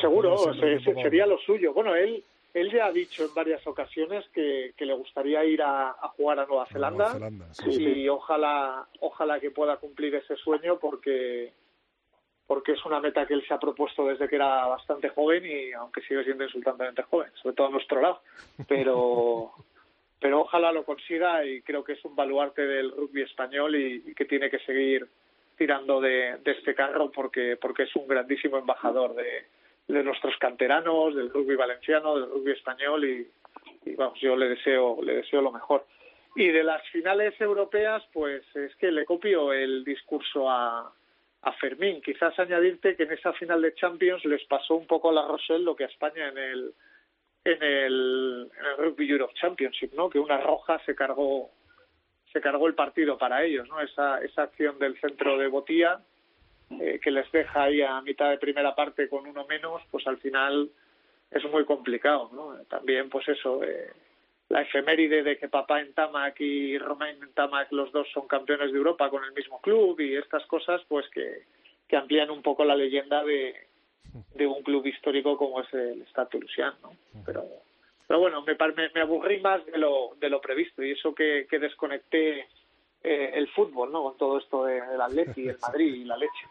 Speaker 6: Seguro, sería lo suyo. Bueno, él él ya ha dicho en varias ocasiones que, le gustaría ir a, jugar a Nueva Zelanda, y ojalá ojalá que pueda cumplir ese sueño porque porque es una meta que él se ha propuesto desde que era bastante joven y aunque sigue siendo insultantemente joven, sobre todo a nuestro lado, pero pero ojalá lo consiga y creo que es un baluarte del rugby español y, que tiene que seguir tirando de, de, este carro porque porque es un grandísimo embajador de, de nuestros canteranos, del rugby valenciano, del rugby español y, vamos, yo le deseo, le deseo lo mejor. Y de las finales europeas, pues es que le copio el discurso a, a Fermín. Quizás añadirte que en esa final de Champions les pasó un poco a la Rochelle lo que a España en el en el, en el Rugby Europe Championship, ¿no? Que una roja se cargó se cargó el partido para ellos, ¿no? Esa esa acción del centro de Botía eh, que les deja ahí a mitad de primera parte con uno menos, pues al final es muy complicado, ¿no? También, pues eso, eh, la efeméride de que papá en Tamac y Romain en Tamac los dos son campeones de Europa con el mismo club y estas cosas, pues que, que amplían un poco la leyenda de, de un club histórico como es el Stade Toulousain. Pero, pero bueno, me, me, me aburrí más de lo, de lo previsto y eso que, que desconecté eh, el fútbol, ¿no? Con todo esto del de Atleti, el Madrid y la leche.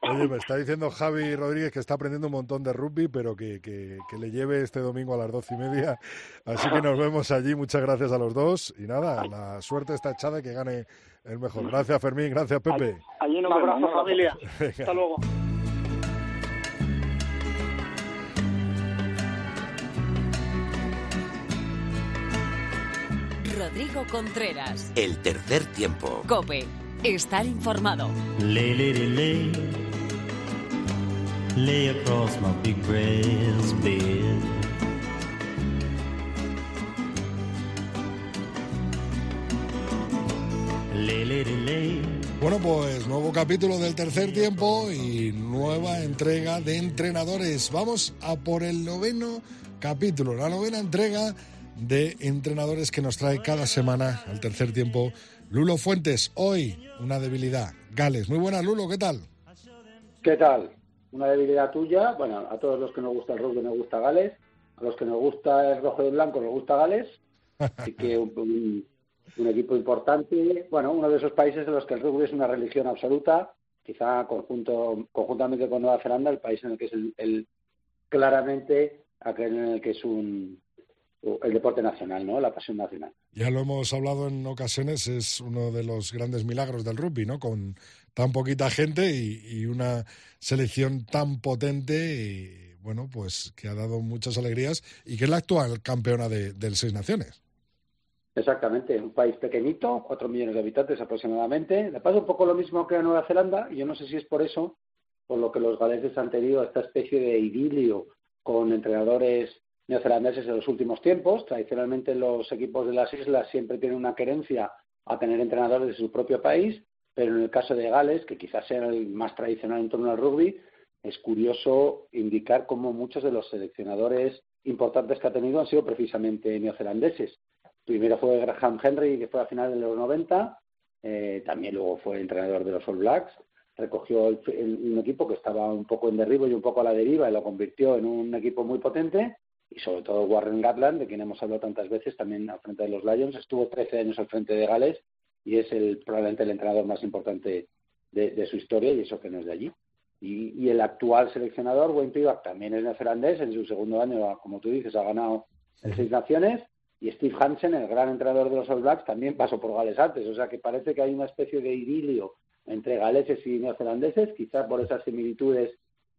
Speaker 3: Oye, me está diciendo Javi Rodríguez que está aprendiendo un montón de rugby, pero que, que, le lleve este domingo a las doce y media. Así que nos vemos allí. Muchas gracias a los dos. Y nada, la suerte está echada y que gane el mejor. Gracias, Fermín. Gracias, Pepe.
Speaker 6: Allí un abrazo, familia. Hasta luego.
Speaker 1: Rodrigo Contreras.
Speaker 2: El tercer tiempo.
Speaker 1: Cope. Estar informado.
Speaker 5: Lay, lay, lay, lay across my big breast bed.
Speaker 3: Bueno, pues nuevo capítulo del tercer tiempo y nueva entrega de entrenadores. Vamos a por el noveno capítulo, la novena entrega de entrenadores que nos trae cada semana al tercer tiempo Lulo Fuentes. Hoy una debilidad, Gales. Muy buenas, Lulo, ¿qué tal?
Speaker 8: ¿Qué tal? Una debilidad tuya. Bueno, a todos los que nos gusta el rugby nos gusta Gales. A los que nos gusta el rojo y el blanco nos gusta Gales. Así que un, equipo importante. Bueno, uno de esos países en los que el rugby es una religión absoluta. Quizá conjunto, conjuntamente con Nueva Zelanda, el país en el que es el claramente aquel en el que es un, el deporte nacional, ¿no? La pasión nacional.
Speaker 3: Ya lo hemos hablado en ocasiones, es uno de los grandes milagros del rugby, ¿no? Con tan poquita gente y, una selección tan potente y, bueno, pues que ha dado muchas alegrías y que es la actual campeona de, del Seis Naciones.
Speaker 8: Exactamente, un país pequeñito, cuatro millones de habitantes aproximadamente. Le pasa un poco lo mismo que a Nueva Zelanda y yo no sé si es por eso, por lo que los galeses han tenido esta especie de idilio con entrenadores neozelandeses en los últimos tiempos. Tradicionalmente los equipos de las islas siempre tienen una querencia a tener entrenadores de su propio país, pero en el caso de Gales, que quizás sea el más tradicional en torno al rugby, es curioso indicar cómo muchos de los seleccionadores importantes que ha tenido han sido precisamente neozelandeses. Primero fue Graham Henry, que fue a finales de los 90, eh, también luego fue entrenador de los All Blacks, recogió un equipo que estaba un poco en derribo y un poco a la deriva y lo convirtió en un equipo muy potente y sobre todo Warren Gatland, de quien hemos hablado tantas veces, también al frente de los Lions, estuvo 13 años al frente de Gales y es el, probablemente el entrenador más importante de, su historia y eso que no es de allí. Y, el actual seleccionador, Wayne Pivac, también es neozelandés, en su segundo año, como tú dices, ha ganado el Seis Naciones. Y Steve Hansen, el gran entrenador de los All Blacks, también pasó por Gales antes, o sea que parece que hay una especie de idilio entre galeses y neozelandeses, quizás por esas similitudes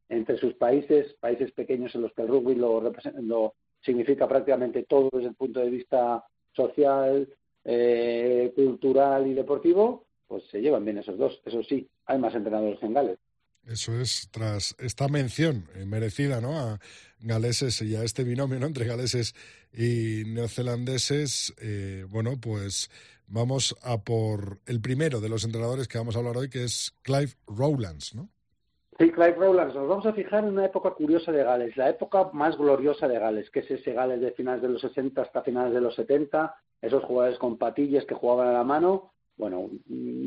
Speaker 8: entre sus países, países pequeños en los que el rugby lo, significa prácticamente todo desde el punto de vista social, eh, cultural y deportivo, pues se llevan bien esos dos. Eso sí, hay más entrenadores en Gales.
Speaker 3: Eso es, tras esta mención eh, merecida ¿no? a galeses y a este binomio entre galeses y neozelandeses, eh, bueno, pues vamos a por el primero de los entrenadores que vamos a hablar hoy, que es Clive Rowlands, ¿no?
Speaker 8: Sí, Clive Rowlands. Nos vamos a fijar en una época curiosa de Gales, la época más gloriosa de Gales, que es ese Gales de finales de los 60 hasta finales de los 70, esos jugadores con patillas que jugaban a la mano, bueno,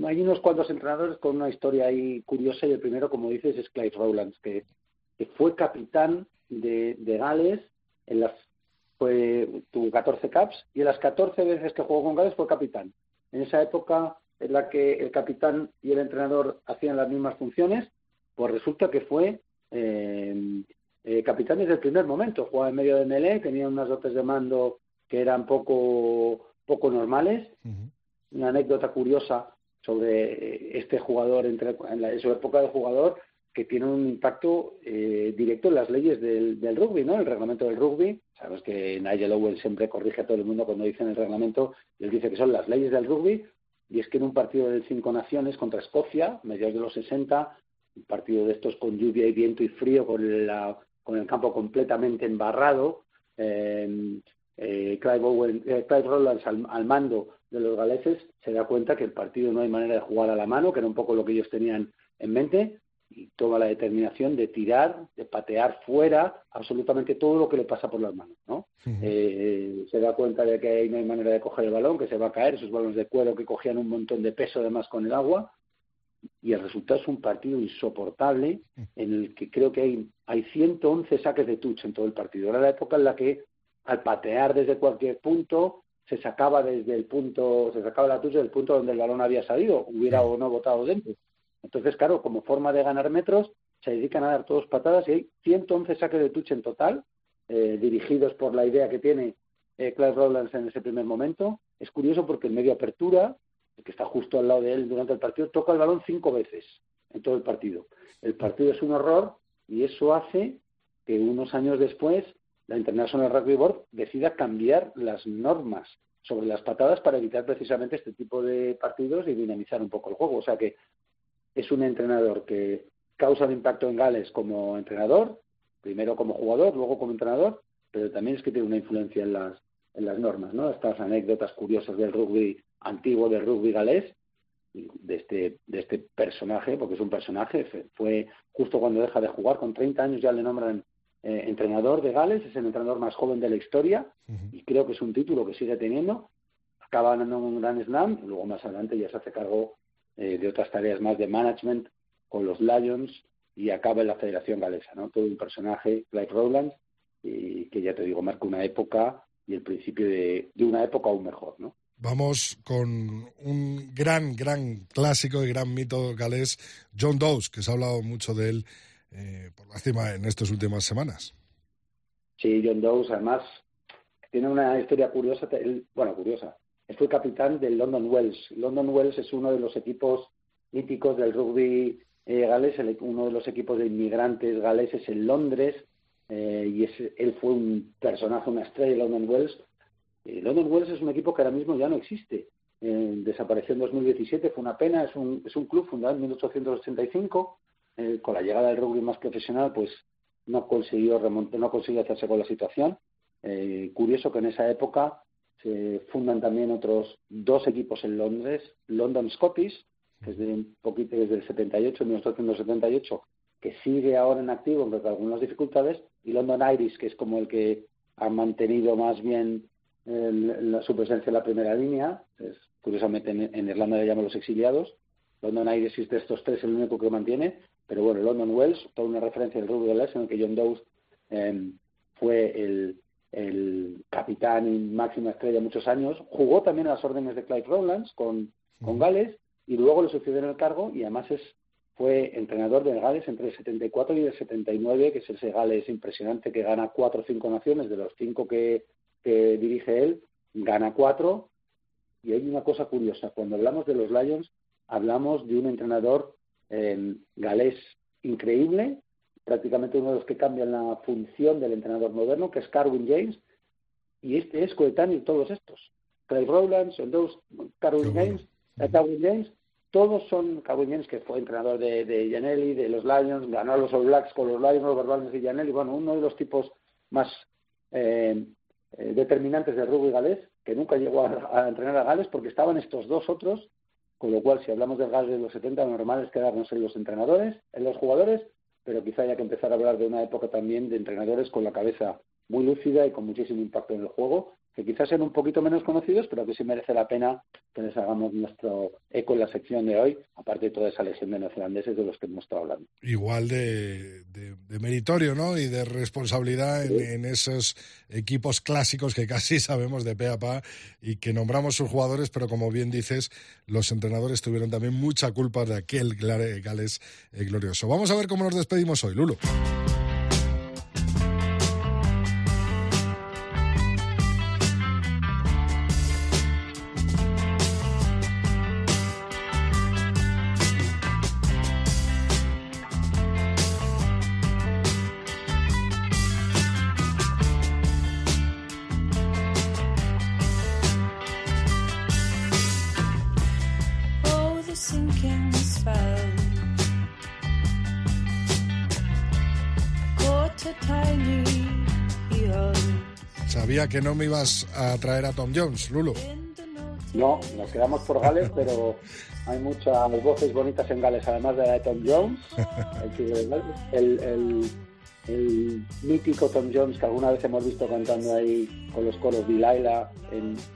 Speaker 8: hay unos cuantos entrenadores con una historia ahí curiosa y el primero, como dices, es Clive Rowlands, que, fue capitán de, Gales en las fue, tuvo 14 caps y en las 14 veces que jugó con Gales fue capitán. En esa época en la que el capitán y el entrenador hacían las mismas funciones, pues resulta que fue eh, eh, capitán desde el primer momento. Jugaba en medio de melee, tenía unas dotes de mando que eran poco, poco normales. Una anécdota curiosa sobre este jugador, entre, en, su época de jugador, que tiene un impacto eh, directo en las leyes del, rugby, ¿no? El reglamento del rugby. Sabes que Nigel Owen siempre corrige a todo el mundo cuando dice en el reglamento, él dice que son las leyes del rugby, y es que en un partido de cinco naciones contra Escocia, mediados de los 60, un partido de estos con lluvia y viento y frío, con, la, con el campo completamente embarrado, eh, eh, Clive, eh, Rowlands al, mando de los galeses se da cuenta que el partido no hay manera de jugar a la mano, que era un poco lo que ellos tenían en mente, y toma la determinación de tirar, de patear fuera absolutamente todo lo que le pasa por las manos, ¿no? Eh, se da cuenta de que ahí no hay manera de coger el balón, que se va a caer, esos balones de cuero que cogían un montón de peso además con el agua, y el resultado es un partido insoportable en el que creo que hay, hay 111 saques de touch en todo el partido. Era la época en la que al patear desde cualquier punto se sacaba desde el punto, se sacaba la touch del punto donde el balón había salido, hubiera o no botado dentro. Entonces, claro, como forma de ganar metros, se dedican a dar todos patadas y hay 111 saques de touch en total, eh, dirigidos por la idea que tiene eh, Clive Rowlands en ese primer momento. Es curioso porque en medio apertura, el que está justo al lado de él durante el partido, toca el balón cinco veces en todo el partido. El partido es un horror y eso hace que unos años después la International Rugby Board decida cambiar las normas sobre las patadas para evitar precisamente este tipo de partidos y dinamizar un poco el juego. O sea que es un entrenador que causa un impacto en Gales como entrenador, primero como jugador, luego como entrenador, pero también es que tiene una influencia en las, en las normas, ¿no? Estas anécdotas curiosas del rugby antiguo, del rugby galés, de este, de este personaje, porque es un personaje, fue justo cuando deja de jugar, con 30 años ya le nombran eh, entrenador de Gales, es el entrenador más joven de la historia y creo que es un título que sigue teniendo. Acaba ganando un gran slam, luego más adelante ya se hace cargo eh, de otras tareas más de management con los Lions y acaba en la Federación Galesa, ¿no? Todo un personaje, Clive Rowland, y que ya te digo, marca una época y el principio de, de una época aún mejor, ¿no?
Speaker 3: Vamos con un gran, gran clásico y gran mito galés, John Dawes, que se ha hablado mucho de él eh, por lástima, en estas últimas semanas.
Speaker 8: Sí, John Dawes, además, tiene una historia curiosa, bueno, curiosa. Él fue capitán del London Wells. London Wells es uno de los equipos míticos del rugby eh, galés, uno de los equipos de inmigrantes galeses en Londres, eh, y él fue un personaje, una estrella de London Wells. London Wells es un equipo que ahora mismo ya no existe. desapareció en 2017, fue una pena, es un, es un club fundado en 1885 eh, con la llegada del rugby más profesional, pues no consiguió remontar, no consiguió hacerse con la situación. Eh, curioso que en esa época se fundan también otros dos equipos en Londres, London Scottish, que es de un poquito desde el 78, 1978, que sigue ahora en activo, aunque con algunas dificultades, y London Irish, que es como el que ha mantenido más bien su presencia en la primera línea, es, curiosamente en, en Irlanda le llaman los exiliados, London Irish es de estos tres el único que mantiene, pero bueno, London Wells, toda una referencia del rugby galés en el que John Dawes em, fue el, capitán y máxima estrella muchos años. Jugó también a las órdenes de Clive Rowlands con, con Gales y luego le sucedió en el cargo y además es fue entrenador de Gales entre el 74 y el 79, que es ese Gales impresionante que gana cuatro o cinco naciones, de los cinco que, que dirige él, gana cuatro. Y hay una cosa curiosa, cuando hablamos de los Lions, hablamos de un entrenador galés increíble, prácticamente uno de los que cambian la función del entrenador moderno, que es Carwin James, y este es coetáneo de todos estos. Craig Rowlands, dos, Carwin James, eh, Carwin James, todos son Carwin James, que fue entrenador de, de Gianelli, de los Lions, ganó a los All Blacks con los Lions, los Barbarians y Gianelli, bueno, uno de los tipos más eh, eh, determinantes del rugby galés, que nunca llegó a, a, entrenar a Gales porque estaban estos dos otros con lo cual, si hablamos del gas de los 70, lo normal es quedarnos en los entrenadores, en los jugadores, pero quizá haya que empezar a hablar de una época también de entrenadores con la cabeza muy lúcida y con muchísimo impacto en el juego, que quizás sean un poquito menos conocidos, pero que sí merece la pena que les hagamos nuestro eco en la sección de hoy, aparte de toda esa legión de neozelandeses de los que hemos estado hablando.
Speaker 3: Igual de, meritorio, ¿no? Y de responsabilidad en, esos equipos clásicos que casi sabemos de pe a pa y que nombramos sus jugadores, pero como bien dices, los entrenadores tuvieron también mucha culpa de aquel Gales eh, glorioso. Vamos a ver cómo nos despedimos hoy, Lulo. Que no me ibas a traer a Tom Jones, Lulo.
Speaker 8: No, nos quedamos por Gales, pero hay muchas voces bonitas en Gales, además de la de Tom Jones. el, el, mítico Tom Jones que alguna vez hemos visto cantando ahí con los coros de Laila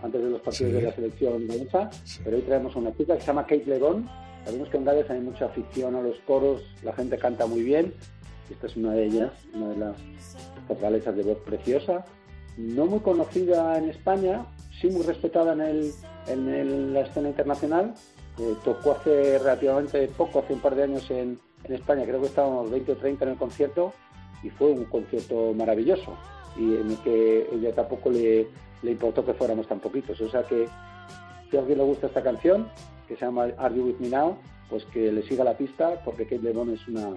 Speaker 8: antes de los partidos de la selección galesa. Pero hoy traemos una chica que se llama Kate Legon. Sabemos que en Gales hay mucha afición a los coros, la gente canta muy bien. Esta es una de ellas, una de las, las galesas de voz preciosa no muy conocida en España, sí muy respetada en, el, en la escena internacional. Eh, tocó hace relativamente poco, hace un par de años en, en, España, creo que estábamos 20 o 30 en el concierto y fue un concierto maravilloso y en el que ella tampoco le, le importó que fuéramos tan poquitos. O sea que si a alguien le gusta esta canción, que se llama Are You With Me Now, pues que le siga la pista porque Kate LeBron es una,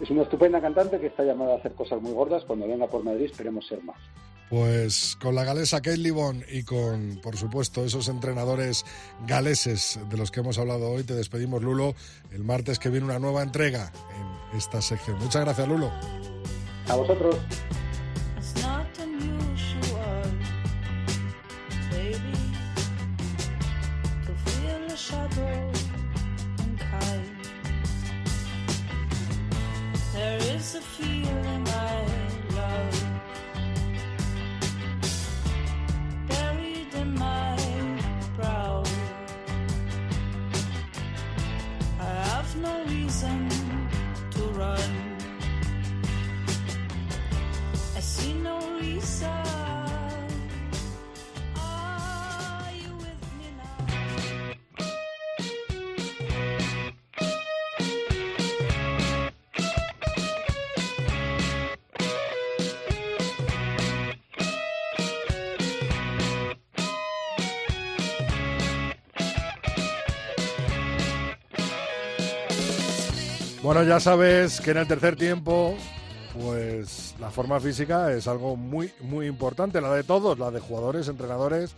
Speaker 8: es una estupenda cantante que está llamada a hacer cosas muy gordas. Cuando venga por Madrid esperemos ser más.
Speaker 3: Pues con la galesa Kate Libon y con, por supuesto, esos entrenadores galeses de los que hemos hablado hoy, te despedimos, Lulo. El martes que viene una nueva entrega en esta sección. Muchas gracias, Lulo.
Speaker 8: A vosotros.
Speaker 3: Bueno, ya sabes que en el tercer tiempo, pues la forma física es algo muy, muy importante, la de todos, la de jugadores, entrenadores,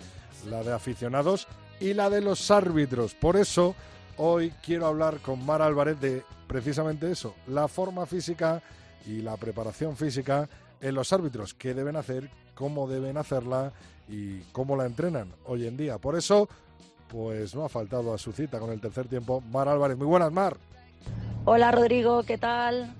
Speaker 3: la de aficionados y la de los árbitros. Por eso, hoy quiero hablar con Mar Álvarez de precisamente eso, la forma física y la preparación física en los árbitros, qué deben hacer, cómo deben hacerla y cómo la entrenan hoy en día. Por eso, pues no ha faltado a su cita con el tercer tiempo Mar Álvarez. Muy buenas, Mar.
Speaker 9: Hola Rodrigo, ¿qué tal?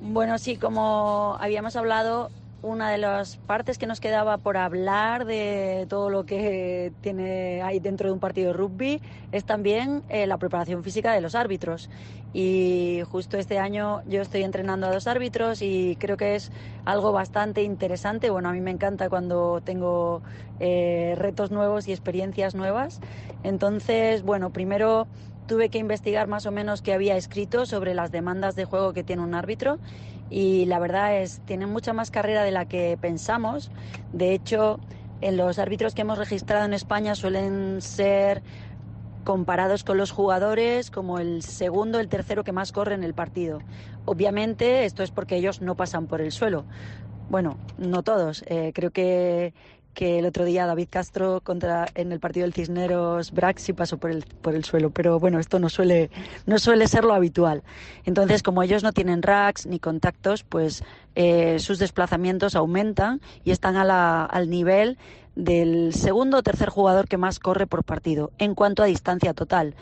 Speaker 9: Bueno, sí, como habíamos hablado, una de las partes que nos quedaba por hablar de todo lo que tiene ahí dentro de un partido de rugby es también eh, la preparación física de los árbitros. Y justo este año yo estoy entrenando a dos árbitros y creo que es algo bastante interesante. Bueno, a mí me encanta cuando tengo eh, retos nuevos y experiencias nuevas. Entonces, bueno, primero tuve que investigar más o menos qué había escrito sobre las demandas de juego que tiene un árbitro y la verdad es, tienen mucha más carrera de la que pensamos. De hecho, en los árbitros que hemos registrado en España suelen ser comparados con los jugadores como el segundo, el tercero que más corre en el partido. Obviamente esto es porque ellos no pasan por el suelo. Bueno, no todos. Eh, creo que que el otro día David Castro contra en el partido del Cisneros Brax sí pasó por el, por el suelo, pero bueno, esto no suele, no suele ser lo habitual. Entonces, como ellos no tienen racks ni contactos, pues eh, sus desplazamientos aumentan y están a la, al nivel del segundo o tercer jugador que más corre por partido en cuanto a distancia total.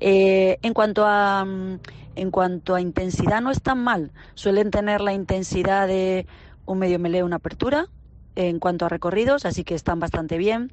Speaker 9: Eh, en cuanto a mm, en cuanto a intensidad no están mal, suelen tener la intensidad de un medio melee, una apertura, en cuanto a recorridos, así que están bastante bien.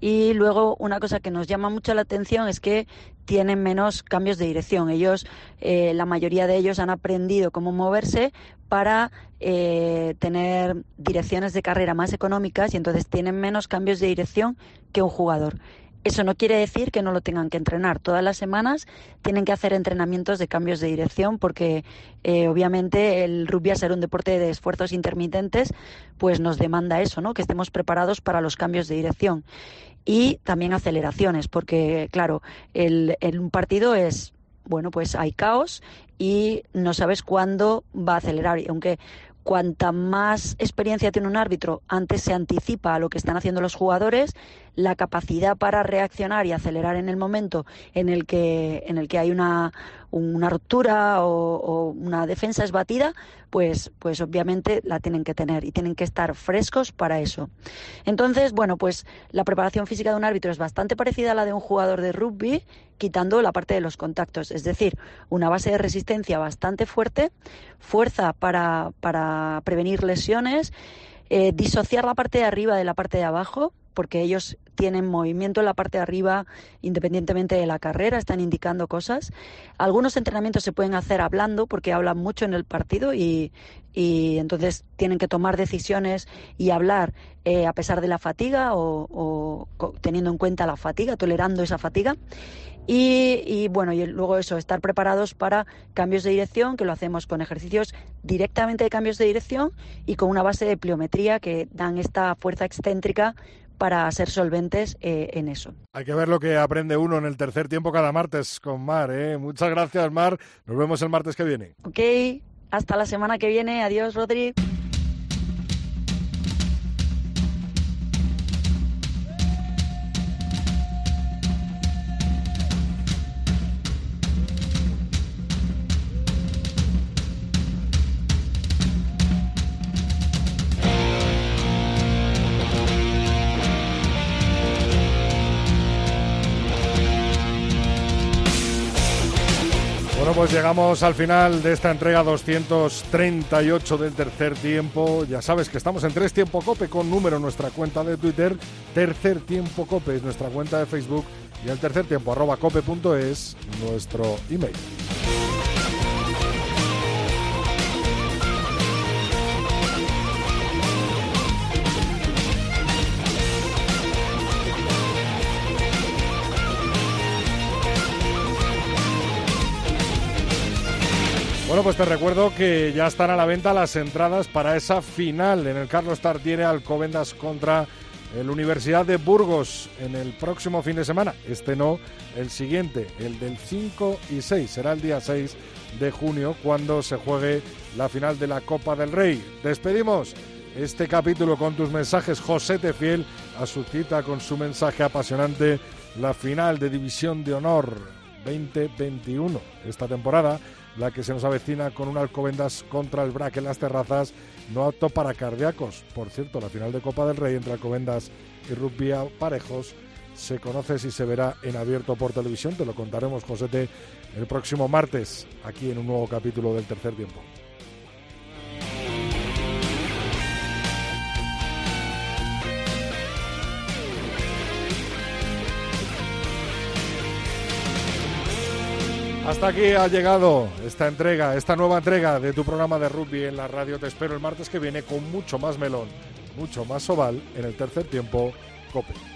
Speaker 9: Y luego una cosa que nos llama mucho la atención es que tienen menos cambios de dirección. Ellos, eh, la mayoría de ellos han aprendido cómo moverse para eh, tener direcciones de carrera más económicas y entonces tienen menos cambios de dirección que un jugador. Eso no quiere decir que no lo tengan que entrenar. Todas las semanas tienen que hacer entrenamientos de cambios de dirección porque eh, obviamente el rugby a ser un deporte de esfuerzos intermitentes pues nos demanda eso, ¿no? Que estemos preparados para los cambios de dirección y también aceleraciones porque claro, el, en un partido es bueno, pues hay caos y no sabes cuándo va a acelerar. Y aunque cuanta más experiencia tiene un árbitro, antes se anticipa a lo que están haciendo los jugadores, la capacidad para reaccionar y acelerar en el momento en el que, en el que hay una, una ruptura o, una defensa esbatida, pues, pues obviamente la tienen que tener y tienen que estar frescos para eso. Entonces, bueno, pues la preparación física de un árbitro es bastante parecida a la de un jugador de rugby, quitando la parte de los contactos, es decir, una base de resistencia bastante fuerte, fuerza para, para prevenir lesiones, eh, disociar la parte de arriba de la parte de abajo, porque ellos tienen movimiento en la parte de arriba independientemente de la carrera, están indicando cosas. Algunos entrenamientos se pueden hacer hablando porque hablan mucho en el partido y, entonces tienen que tomar decisiones y hablar eh, a pesar de la fatiga o, teniendo en cuenta la fatiga, tolerando esa fatiga. Y, y, bueno, y luego eso, estar preparados para cambios de dirección, que lo hacemos con ejercicios directamente de cambios de dirección y con una base de pliometría que dan esta fuerza excéntrica para ser solventes eh, en eso.
Speaker 3: Hay que ver lo que aprende uno en el tercer tiempo cada martes con Mar. ¿eh? Muchas gracias, Mar. Nos vemos el martes que viene.
Speaker 9: Ok, hasta la semana que viene. Adiós, Rodri.
Speaker 3: Pues llegamos al final de esta entrega 238 del tercer tiempo. Ya sabes que estamos en Tres Tiempo Cope con número en nuestra cuenta de Twitter. Tercer Tiempo Cope es nuestra cuenta de Facebook y el tercer tiempo arroba cope.es nuestro email. Bueno, pues te recuerdo que ya están a la venta las entradas para esa final en el Carlos Tartiere Alcobendas contra el Universidad de Burgos en el próximo fin de semana. Este no, el siguiente, el del 5 y 6. Será el día 6 de junio cuando se juegue la final de la Copa del Rey. Despedimos este capítulo con tus mensajes. José Tefiel a su cita con su mensaje apasionante, la final de División de Honor 2021. Esta temporada la que se nos avecina con un Alcobendas contra el Braque en las terrazas, no apto para cardíacos. Por cierto, la final de Copa del Rey entre Alcobendas y Rugby Parejos se conoce si se verá en abierto por televisión. Te lo contaremos, Josete, el próximo martes, aquí en un nuevo capítulo del tercer tiempo. Hasta aquí ha llegado esta entrega, esta nueva entrega de tu programa de rugby en la radio. Te espero el martes que viene con mucho más melón, mucho más oval en el tercer tiempo, Cope.